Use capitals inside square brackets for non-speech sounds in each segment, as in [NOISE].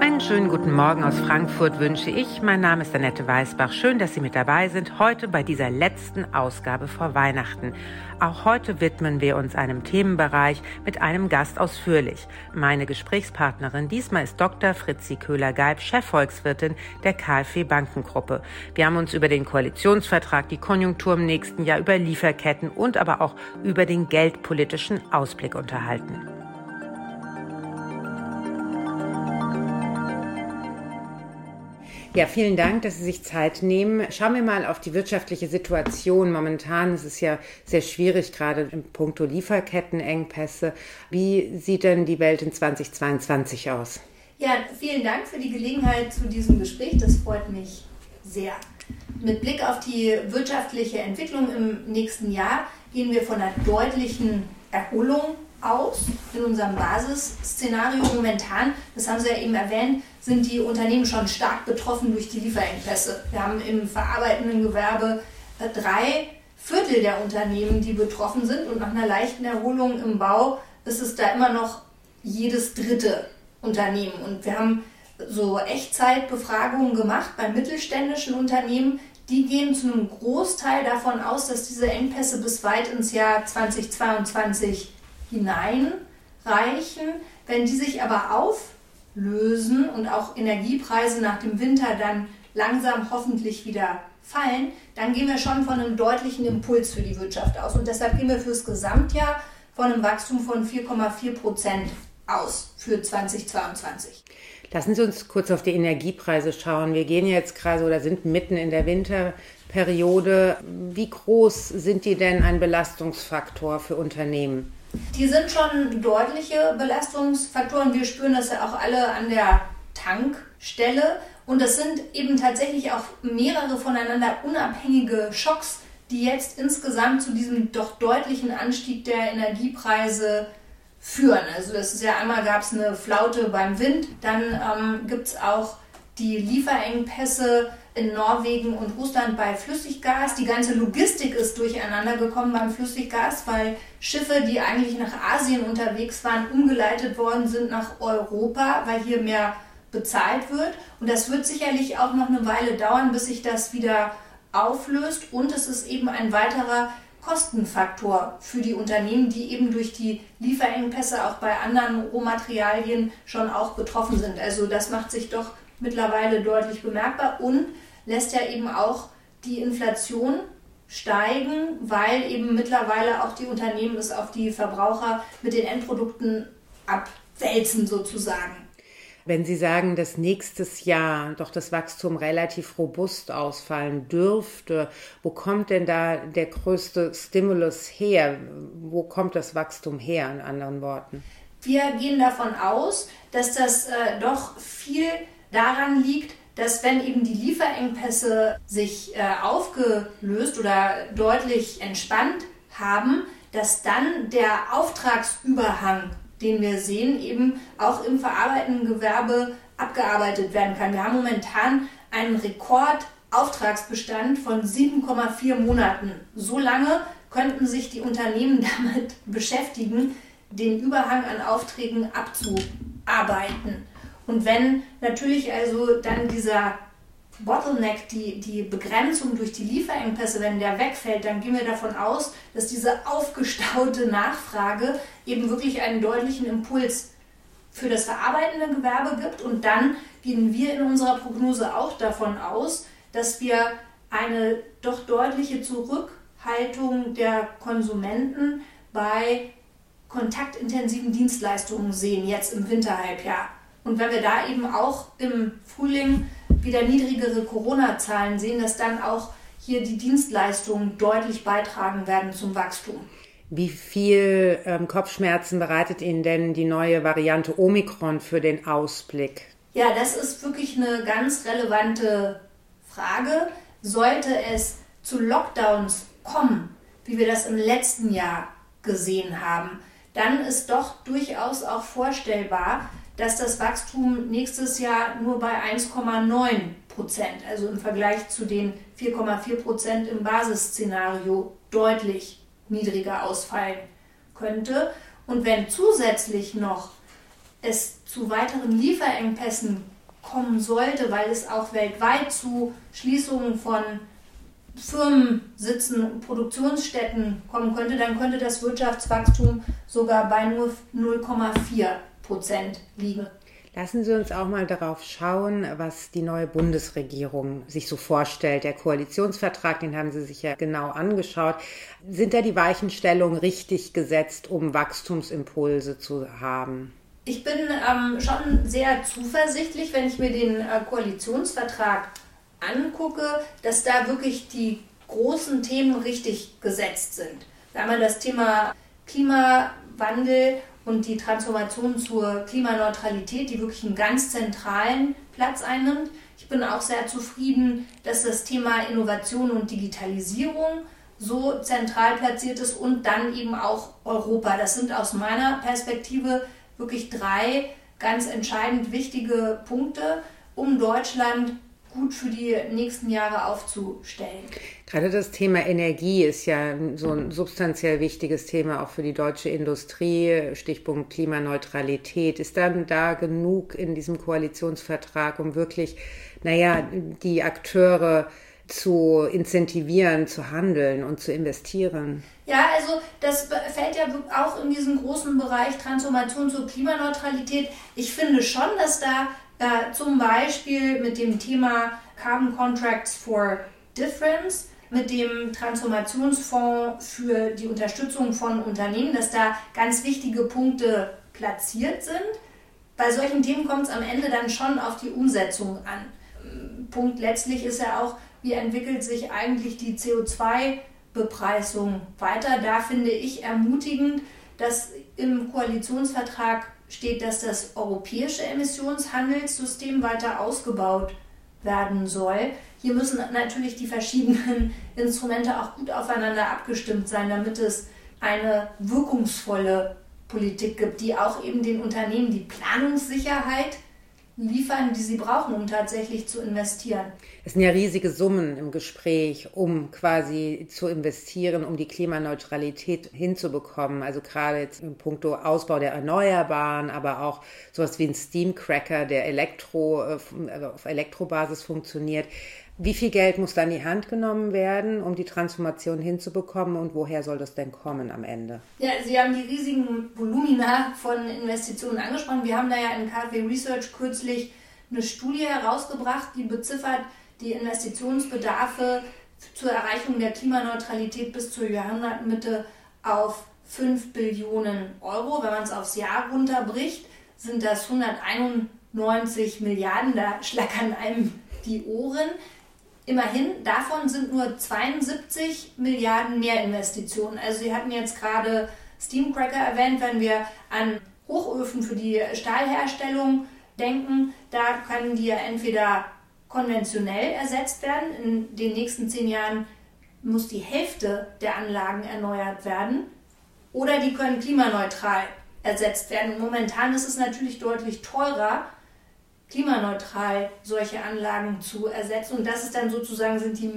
Einen schönen guten Morgen aus Frankfurt wünsche ich. Mein Name ist Annette Weißbach. Schön, dass Sie mit dabei sind, heute bei dieser letzten Ausgabe vor Weihnachten. Auch heute widmen wir uns einem Themenbereich mit einem Gast ausführlich. Meine Gesprächspartnerin diesmal ist Dr. Fritzi Köhler-Geib, Chefvolkswirtin der KfW Bankengruppe. Wir haben uns über den Koalitionsvertrag, die Konjunktur im nächsten Jahr, über Lieferketten und aber auch über den geldpolitischen Ausblick unterhalten. Ja, vielen Dank, dass Sie sich Zeit nehmen. Schauen wir mal auf die wirtschaftliche Situation. Momentan ist es ja sehr schwierig, gerade im puncto Lieferkettenengpässe. Wie sieht denn die Welt in 2022 aus? Ja, vielen Dank für die Gelegenheit zu diesem Gespräch. Das freut mich sehr. Mit Blick auf die wirtschaftliche Entwicklung im nächsten Jahr gehen wir von einer deutlichen Erholung aus in unserem Basisszenario momentan. Das haben Sie ja eben erwähnt sind die Unternehmen schon stark betroffen durch die Lieferengpässe. Wir haben im verarbeitenden Gewerbe äh, drei Viertel der Unternehmen, die betroffen sind und nach einer leichten Erholung im Bau ist es da immer noch jedes dritte Unternehmen. Und wir haben so Echtzeitbefragungen gemacht bei mittelständischen Unternehmen. Die gehen zu einem Großteil davon aus, dass diese Engpässe bis weit ins Jahr 2022 hineinreichen. Wenn die sich aber auf lösen und auch Energiepreise nach dem Winter dann langsam hoffentlich wieder fallen, dann gehen wir schon von einem deutlichen Impuls für die Wirtschaft aus. Und deshalb gehen wir fürs Gesamtjahr von einem Wachstum von 4,4 Prozent aus für 2022. Lassen Sie uns kurz auf die Energiepreise schauen. Wir gehen jetzt gerade oder sind mitten in der Winterperiode. Wie groß sind die denn ein Belastungsfaktor für Unternehmen? Die sind schon deutliche Belastungsfaktoren. Wir spüren das ja auch alle an der Tankstelle. Und das sind eben tatsächlich auch mehrere voneinander unabhängige Schocks, die jetzt insgesamt zu diesem doch deutlichen Anstieg der Energiepreise führen. Also das ist ja einmal gab es eine Flaute beim Wind, dann ähm, gibt es auch die Lieferengpässe in Norwegen und Russland bei Flüssiggas. Die ganze Logistik ist durcheinander gekommen beim Flüssiggas, weil Schiffe, die eigentlich nach Asien unterwegs waren, umgeleitet worden sind nach Europa, weil hier mehr bezahlt wird. Und das wird sicherlich auch noch eine Weile dauern, bis sich das wieder auflöst. Und es ist eben ein weiterer Kostenfaktor für die Unternehmen, die eben durch die Lieferengpässe auch bei anderen Rohmaterialien schon auch betroffen sind. Also das macht sich doch mittlerweile deutlich bemerkbar und lässt ja eben auch die Inflation steigen, weil eben mittlerweile auch die Unternehmen es auf die Verbraucher mit den Endprodukten abwälzen sozusagen. Wenn Sie sagen, dass nächstes Jahr doch das Wachstum relativ robust ausfallen dürfte, wo kommt denn da der größte Stimulus her? Wo kommt das Wachstum her, in anderen Worten? Wir gehen davon aus, dass das äh, doch viel daran liegt, dass wenn eben die Lieferengpässe sich äh, aufgelöst oder deutlich entspannt haben, dass dann der Auftragsüberhang, den wir sehen, eben auch im verarbeitenden Gewerbe abgearbeitet werden kann. Wir haben momentan einen Rekordauftragsbestand von 7,4 Monaten. So lange könnten sich die Unternehmen [LAUGHS] damit beschäftigen, den Überhang an Aufträgen abzuarbeiten. Und wenn natürlich also dann dieser Bottleneck, die, die Begrenzung durch die Lieferengpässe, wenn der wegfällt, dann gehen wir davon aus, dass diese aufgestaute Nachfrage eben wirklich einen deutlichen Impuls für das verarbeitende Gewerbe gibt. Und dann gehen wir in unserer Prognose auch davon aus, dass wir eine doch deutliche Zurückhaltung der Konsumenten bei kontaktintensiven Dienstleistungen sehen, jetzt im Winterhalbjahr. Und wenn wir da eben auch im Frühling wieder niedrigere Corona-Zahlen sehen, dass dann auch hier die Dienstleistungen deutlich beitragen werden zum Wachstum. Wie viel ähm, Kopfschmerzen bereitet Ihnen denn die neue Variante Omikron für den Ausblick? Ja, das ist wirklich eine ganz relevante Frage. Sollte es zu Lockdowns kommen, wie wir das im letzten Jahr gesehen haben, dann ist doch durchaus auch vorstellbar, dass das Wachstum nächstes Jahr nur bei 1,9 Prozent, also im Vergleich zu den 4,4 Prozent im Basisszenario deutlich niedriger ausfallen könnte. Und wenn zusätzlich noch es zu weiteren Lieferengpässen kommen sollte, weil es auch weltweit zu Schließungen von Firmensitzen, Produktionsstätten kommen könnte, dann könnte das Wirtschaftswachstum sogar bei nur 0,4 Prozent liegen. Lassen Sie uns auch mal darauf schauen, was die neue Bundesregierung sich so vorstellt. Der Koalitionsvertrag, den haben Sie sich ja genau angeschaut. Sind da die Weichenstellungen richtig gesetzt, um Wachstumsimpulse zu haben? Ich bin ähm, schon sehr zuversichtlich, wenn ich mir den äh, Koalitionsvertrag angucke, dass da wirklich die großen Themen richtig gesetzt sind. Da wir das Thema Klimawandel und die Transformation zur Klimaneutralität, die wirklich einen ganz zentralen Platz einnimmt. Ich bin auch sehr zufrieden, dass das Thema Innovation und Digitalisierung so zentral platziert ist und dann eben auch Europa. Das sind aus meiner Perspektive wirklich drei ganz entscheidend wichtige Punkte, um Deutschland gut für die nächsten Jahre aufzustellen. Gerade das Thema Energie ist ja so ein substanziell wichtiges Thema auch für die deutsche Industrie. Stichpunkt Klimaneutralität. Ist dann da genug in diesem Koalitionsvertrag, um wirklich, naja, die Akteure zu incentivieren, zu handeln und zu investieren? Ja, also das fällt ja auch in diesen großen Bereich Transformation zur Klimaneutralität. Ich finde schon, dass da äh, zum Beispiel mit dem Thema Carbon Contracts for Difference, mit dem Transformationsfonds für die Unterstützung von Unternehmen, dass da ganz wichtige Punkte platziert sind. Bei solchen Themen kommt es am Ende dann schon auf die Umsetzung an. Punkt letztlich ist ja auch, wie entwickelt sich eigentlich die CO2-Bepreisung weiter. Da finde ich ermutigend, dass im Koalitionsvertrag steht, dass das europäische Emissionshandelssystem weiter ausgebaut werden soll. Hier müssen natürlich die verschiedenen [LAUGHS] Instrumente auch gut aufeinander abgestimmt sein, damit es eine wirkungsvolle Politik gibt, die auch eben den Unternehmen die Planungssicherheit liefern, die sie brauchen, um tatsächlich zu investieren. Es sind ja riesige Summen im Gespräch, um quasi zu investieren, um die Klimaneutralität hinzubekommen. Also gerade jetzt im puncto Ausbau der Erneuerbaren, aber auch sowas wie ein Steamcracker, der Elektro, äh, also auf Elektrobasis funktioniert. Wie viel Geld muss da in die Hand genommen werden, um die Transformation hinzubekommen und woher soll das denn kommen am Ende? Ja, Sie haben die riesigen Volumina von Investitionen angesprochen. Wir haben da ja in KfW Research kürzlich eine Studie herausgebracht, die beziffert die Investitionsbedarfe zur Erreichung der Klimaneutralität bis zur Jahrhundertmitte auf 5 Billionen Euro. Wenn man es aufs Jahr runterbricht, sind das 191 Milliarden. Da schlackern einem die Ohren. Immerhin, davon sind nur 72 Milliarden mehr Investitionen. Also Sie hatten jetzt gerade Steamcracker erwähnt, wenn wir an Hochöfen für die Stahlherstellung denken, da können die ja entweder konventionell ersetzt werden. In den nächsten zehn Jahren muss die Hälfte der Anlagen erneuert werden. Oder die können klimaneutral ersetzt werden. Und momentan ist es natürlich deutlich teurer, klimaneutral solche Anlagen zu ersetzen. Und das ist dann sozusagen sind die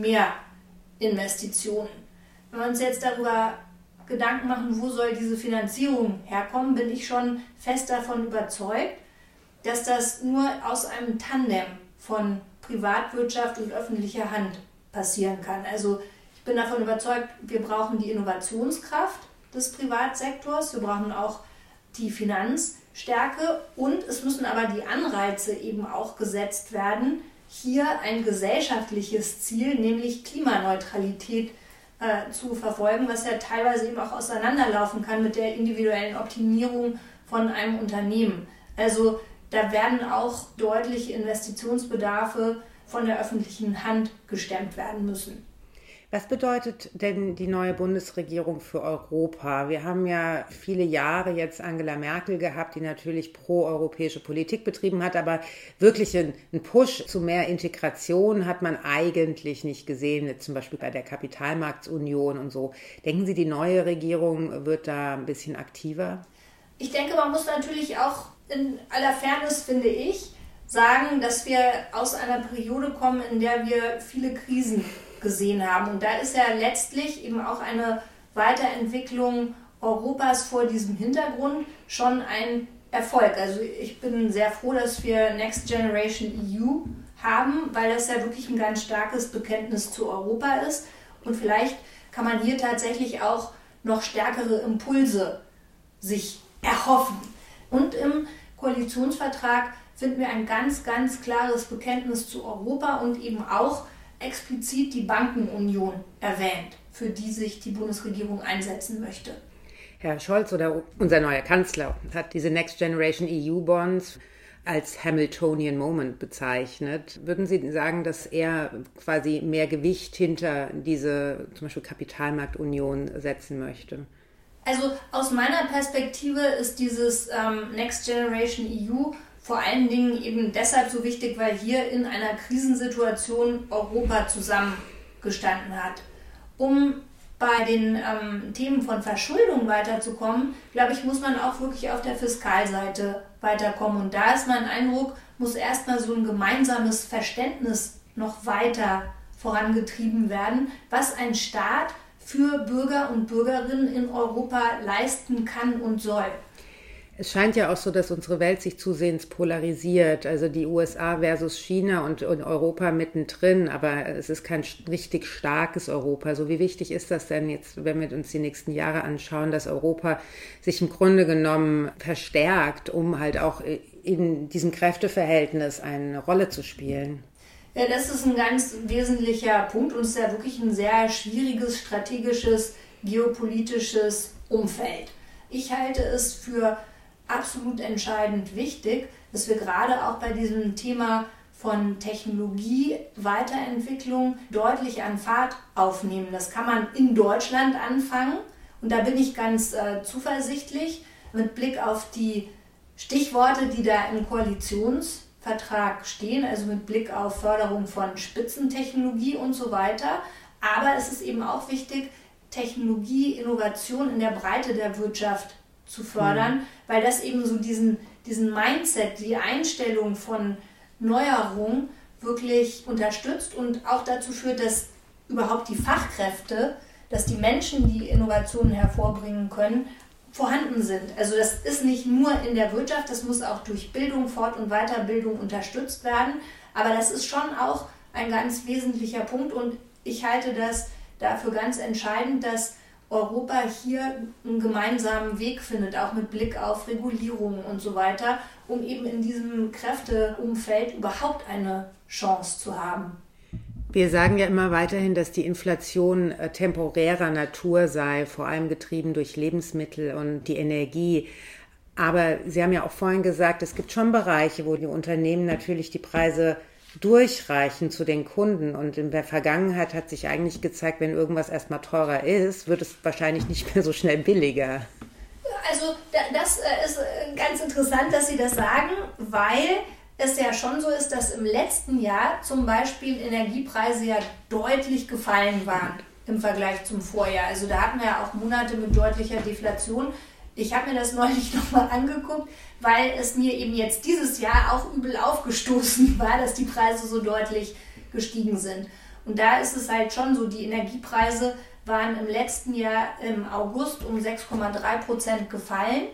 Mehrinvestitionen. Wenn wir uns jetzt darüber Gedanken machen, wo soll diese Finanzierung herkommen, bin ich schon fest davon überzeugt, dass das nur aus einem Tandem von Privatwirtschaft und öffentlicher Hand passieren kann. Also ich bin davon überzeugt, wir brauchen die Innovationskraft des Privatsektors, wir brauchen auch die Finanz Stärke und es müssen aber die Anreize eben auch gesetzt werden, hier ein gesellschaftliches Ziel, nämlich Klimaneutralität äh, zu verfolgen, was ja teilweise eben auch auseinanderlaufen kann mit der individuellen Optimierung von einem Unternehmen. Also da werden auch deutliche Investitionsbedarfe von der öffentlichen Hand gestemmt werden müssen. Was bedeutet denn die neue Bundesregierung für Europa? Wir haben ja viele Jahre jetzt Angela Merkel gehabt, die natürlich pro-europäische Politik betrieben hat, aber wirklich einen Push zu mehr Integration hat man eigentlich nicht gesehen, zum Beispiel bei der Kapitalmarktunion und so. Denken Sie, die neue Regierung wird da ein bisschen aktiver? Ich denke, man muss natürlich auch in aller Fairness, finde ich, sagen, dass wir aus einer Periode kommen, in der wir viele Krisen gesehen haben. Und da ist ja letztlich eben auch eine Weiterentwicklung Europas vor diesem Hintergrund schon ein Erfolg. Also ich bin sehr froh, dass wir Next Generation EU haben, weil das ja wirklich ein ganz starkes Bekenntnis zu Europa ist. Und vielleicht kann man hier tatsächlich auch noch stärkere Impulse sich erhoffen. Und im Koalitionsvertrag finden wir ein ganz, ganz klares Bekenntnis zu Europa und eben auch explizit die Bankenunion erwähnt, für die sich die Bundesregierung einsetzen möchte. Herr Scholz oder unser neuer Kanzler hat diese Next Generation EU Bonds als Hamiltonian Moment bezeichnet. Würden Sie sagen, dass er quasi mehr Gewicht hinter diese zum Beispiel Kapitalmarktunion setzen möchte? Also aus meiner Perspektive ist dieses ähm, Next Generation EU vor allen Dingen eben deshalb so wichtig, weil hier in einer Krisensituation Europa zusammengestanden hat. Um bei den ähm, Themen von Verschuldung weiterzukommen, glaube ich, muss man auch wirklich auf der Fiskalseite weiterkommen. Und da ist mein Eindruck, muss erstmal so ein gemeinsames Verständnis noch weiter vorangetrieben werden, was ein Staat für Bürger und Bürgerinnen in Europa leisten kann und soll. Es scheint ja auch so, dass unsere Welt sich zusehends polarisiert. Also die USA versus China und, und, Europa mittendrin, aber es ist kein richtig starkes Europa. So wie wichtig ist das denn jetzt, wenn wir uns die nächsten Jahre anschauen, dass Europa sich im Grunde genommen verstärkt, um halt auch in diesem Kräfteverhältnis eine Rolle zu spielen? Ja, das ist ein ganz wesentlicher Punkt und es ist ja wirklich ein sehr schwieriges strategisches, geopolitisches Umfeld. Ich halte es für absolut entscheidend wichtig, dass wir gerade auch bei diesem Thema von Technologie, Weiterentwicklung deutlich an Fahrt aufnehmen. Das kann man in Deutschland anfangen und da bin ich ganz äh, zuversichtlich mit Blick auf die Stichworte, die da im Koalitionsvertrag stehen, also mit Blick auf Förderung von Spitzentechnologie und so weiter. Aber es ist eben auch wichtig, Technologie, Innovation in der Breite der Wirtschaft zu fördern, mhm. weil das eben so diesen, diesen Mindset, die Einstellung von Neuerung wirklich unterstützt und auch dazu führt, dass überhaupt die Fachkräfte, dass die Menschen, die Innovationen hervorbringen können, vorhanden sind. Also das ist nicht nur in der Wirtschaft, das muss auch durch Bildung, Fort- und Weiterbildung unterstützt werden, aber das ist schon auch ein ganz wesentlicher Punkt und ich halte das dafür ganz entscheidend, dass Europa hier einen gemeinsamen Weg findet, auch mit Blick auf Regulierung und so weiter, um eben in diesem Kräfteumfeld überhaupt eine Chance zu haben. Wir sagen ja immer weiterhin, dass die Inflation äh, temporärer Natur sei, vor allem getrieben durch Lebensmittel und die Energie. Aber Sie haben ja auch vorhin gesagt, es gibt schon Bereiche, wo die Unternehmen natürlich die Preise durchreichen zu den Kunden. Und in der Vergangenheit hat sich eigentlich gezeigt, wenn irgendwas erstmal teurer ist, wird es wahrscheinlich nicht mehr so schnell billiger. Also das äh, ist äh, ganz interessant, dass Sie das sagen, weil es ja schon so ist, dass im letzten Jahr zum Beispiel Energiepreise ja deutlich gefallen waren im Vergleich zum Vorjahr. Also da hatten wir ja auch Monate mit deutlicher Deflation. Ich habe mir das neulich [LAUGHS] nochmal angeguckt, weil es mir eben jetzt dieses Jahr auch übel aufgestoßen [LAUGHS] war, dass die Preise so deutlich gestiegen sind. Und da ist es halt schon so, die Energiepreise waren im letzten Jahr im August um 6,3 Prozent gefallen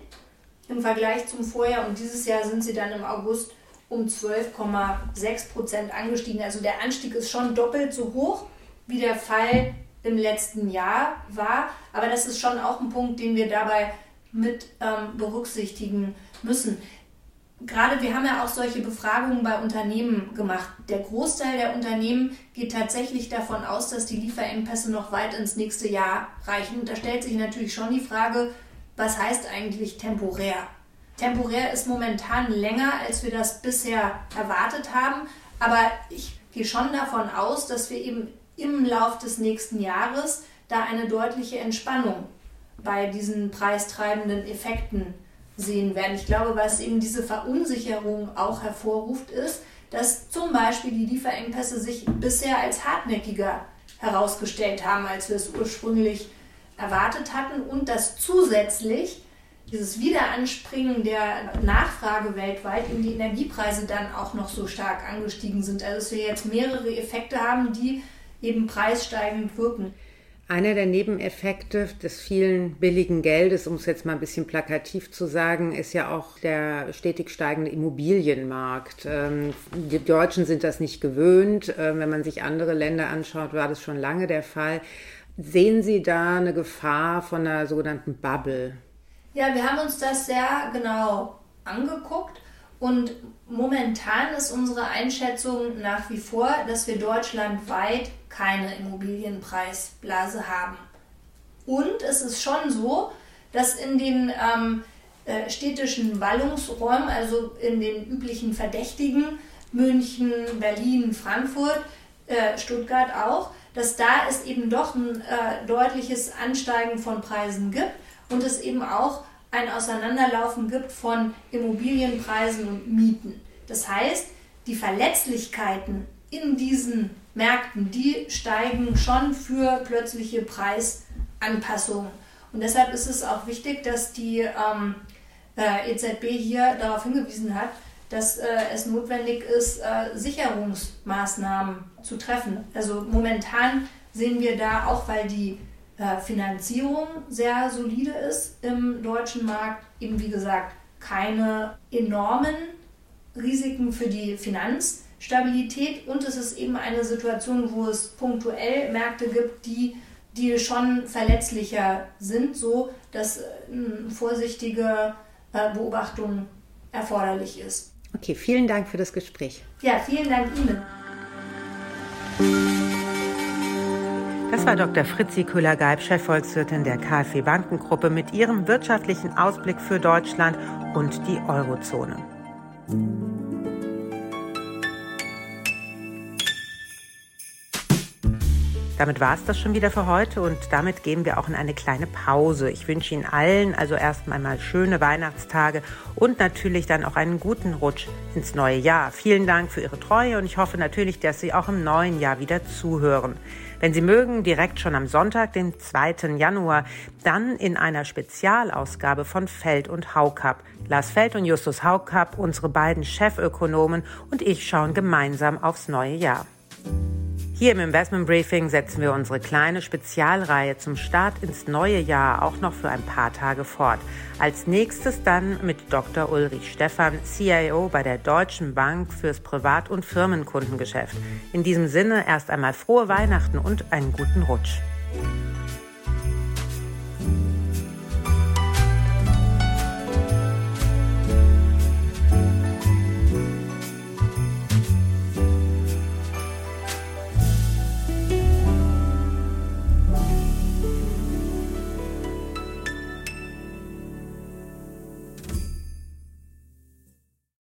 im Vergleich zum Vorjahr und dieses Jahr sind sie dann im August um 12,6 Prozent angestiegen. Also der Anstieg ist schon doppelt so hoch, wie der Fall im letzten Jahr war. Aber das ist schon auch ein Punkt, den wir dabei mit ähm, berücksichtigen müssen. Gerade wir haben ja auch solche Befragungen bei Unternehmen gemacht. Der Großteil der Unternehmen geht tatsächlich davon aus, dass die Lieferengpässe noch weit ins nächste Jahr reichen. Und da stellt sich natürlich schon die Frage, was heißt eigentlich temporär? Temporär ist momentan länger, als wir das bisher erwartet haben. Aber ich gehe schon davon aus, dass wir eben im Lauf des nächsten Jahres da eine deutliche Entspannung bei diesen preistreibenden Effekten sehen werden. Ich glaube, was eben diese Verunsicherung auch hervorruft, ist, dass zum Beispiel die Lieferengpässe sich bisher als hartnäckiger herausgestellt haben, als wir es ursprünglich erwartet hatten und dass zusätzlich dieses Wiederanspringen der Nachfrage weltweit in die Energiepreise dann auch noch so stark angestiegen sind. Also dass wir jetzt mehrere Effekte haben, die eben preissteigend wirken. Einer der Nebeneffekte des vielen billigen Geldes, um es jetzt mal ein bisschen plakativ zu sagen, ist ja auch der stetig steigende Immobilienmarkt. Ähm, die Deutschen sind das nicht gewöhnt. Ähm, wenn man sich andere Länder anschaut, war das schon lange der Fall. Sehen Sie da eine Gefahr von einer sogenannten Bubble? Ja, wir haben uns das sehr genau angeguckt und momentan ist unsere Einschätzung nach wie vor, dass wir deutschlandweit keine Immobilienpreisblase haben. Und es ist schon so, dass in den ähm, äh, städtischen Ballungsräumen, also in den üblichen Verdächtigen, München, Berlin, Frankfurt, äh, Stuttgart auch, dass da es eben doch ein äh, deutliches Ansteigen von Preisen gibt und es eben auch ein Auseinanderlaufen gibt von Immobilienpreisen und Mieten. Das heißt, die Verletzlichkeiten in diesen Märkten, die steigen schon für plötzliche Preisanpassungen. Und deshalb ist es auch wichtig, dass die ähm, äh, EZB hier darauf hingewiesen hat, dass äh, es notwendig ist, äh, Sicherungsmaßnahmen zu treffen. Also momentan sehen wir da, auch weil die Finanzierung sehr solide ist im deutschen Markt, eben wie gesagt keine enormen Risiken für die Finanzstabilität und es ist eben eine Situation, wo es punktuell Märkte gibt, die, die schon verletzlicher sind, so dass äh, eine vorsichtige äh, Beobachtung erforderlich ist. Okay, vielen Dank für das Gespräch. Ja, vielen Dank Ihnen. Das war Dr. Fritzi Köhler-Geib, Chefvolkswirtin der KfW Bankengruppe mit ihrem wirtschaftlichen Ausblick für Deutschland und die Eurozone. Damit war es das schon wieder für heute und damit gehen wir auch in eine kleine Pause. Ich wünsche Ihnen allen also erst einmal schöne Weihnachtstage und natürlich dann auch einen guten Rutsch ins neue Jahr. Vielen Dank für Ihre Treue und ich hoffe natürlich, dass Sie auch im neuen Jahr wieder zuhören. Wenn Sie mögen, direkt schon am Sonntag, den 2. Januar, dann in einer Spezialausgabe von Feld und Haukapp. Lars Feld und Justus Haukapp, unsere beiden Chefökonomen und ich schauen gemeinsam aufs neue Jahr. Hier im Investment Briefing setzen wir unsere kleine Spezialreihe zum Start ins neue Jahr auch noch für ein paar Tage fort. Als nächstes dann mit Dr. Ulrich Stephan, CIO bei der Deutschen Bank fürs Privat- und Firmenkundengeschäft. In diesem Sinne erst einmal frohe Weihnachten und einen guten Rutsch.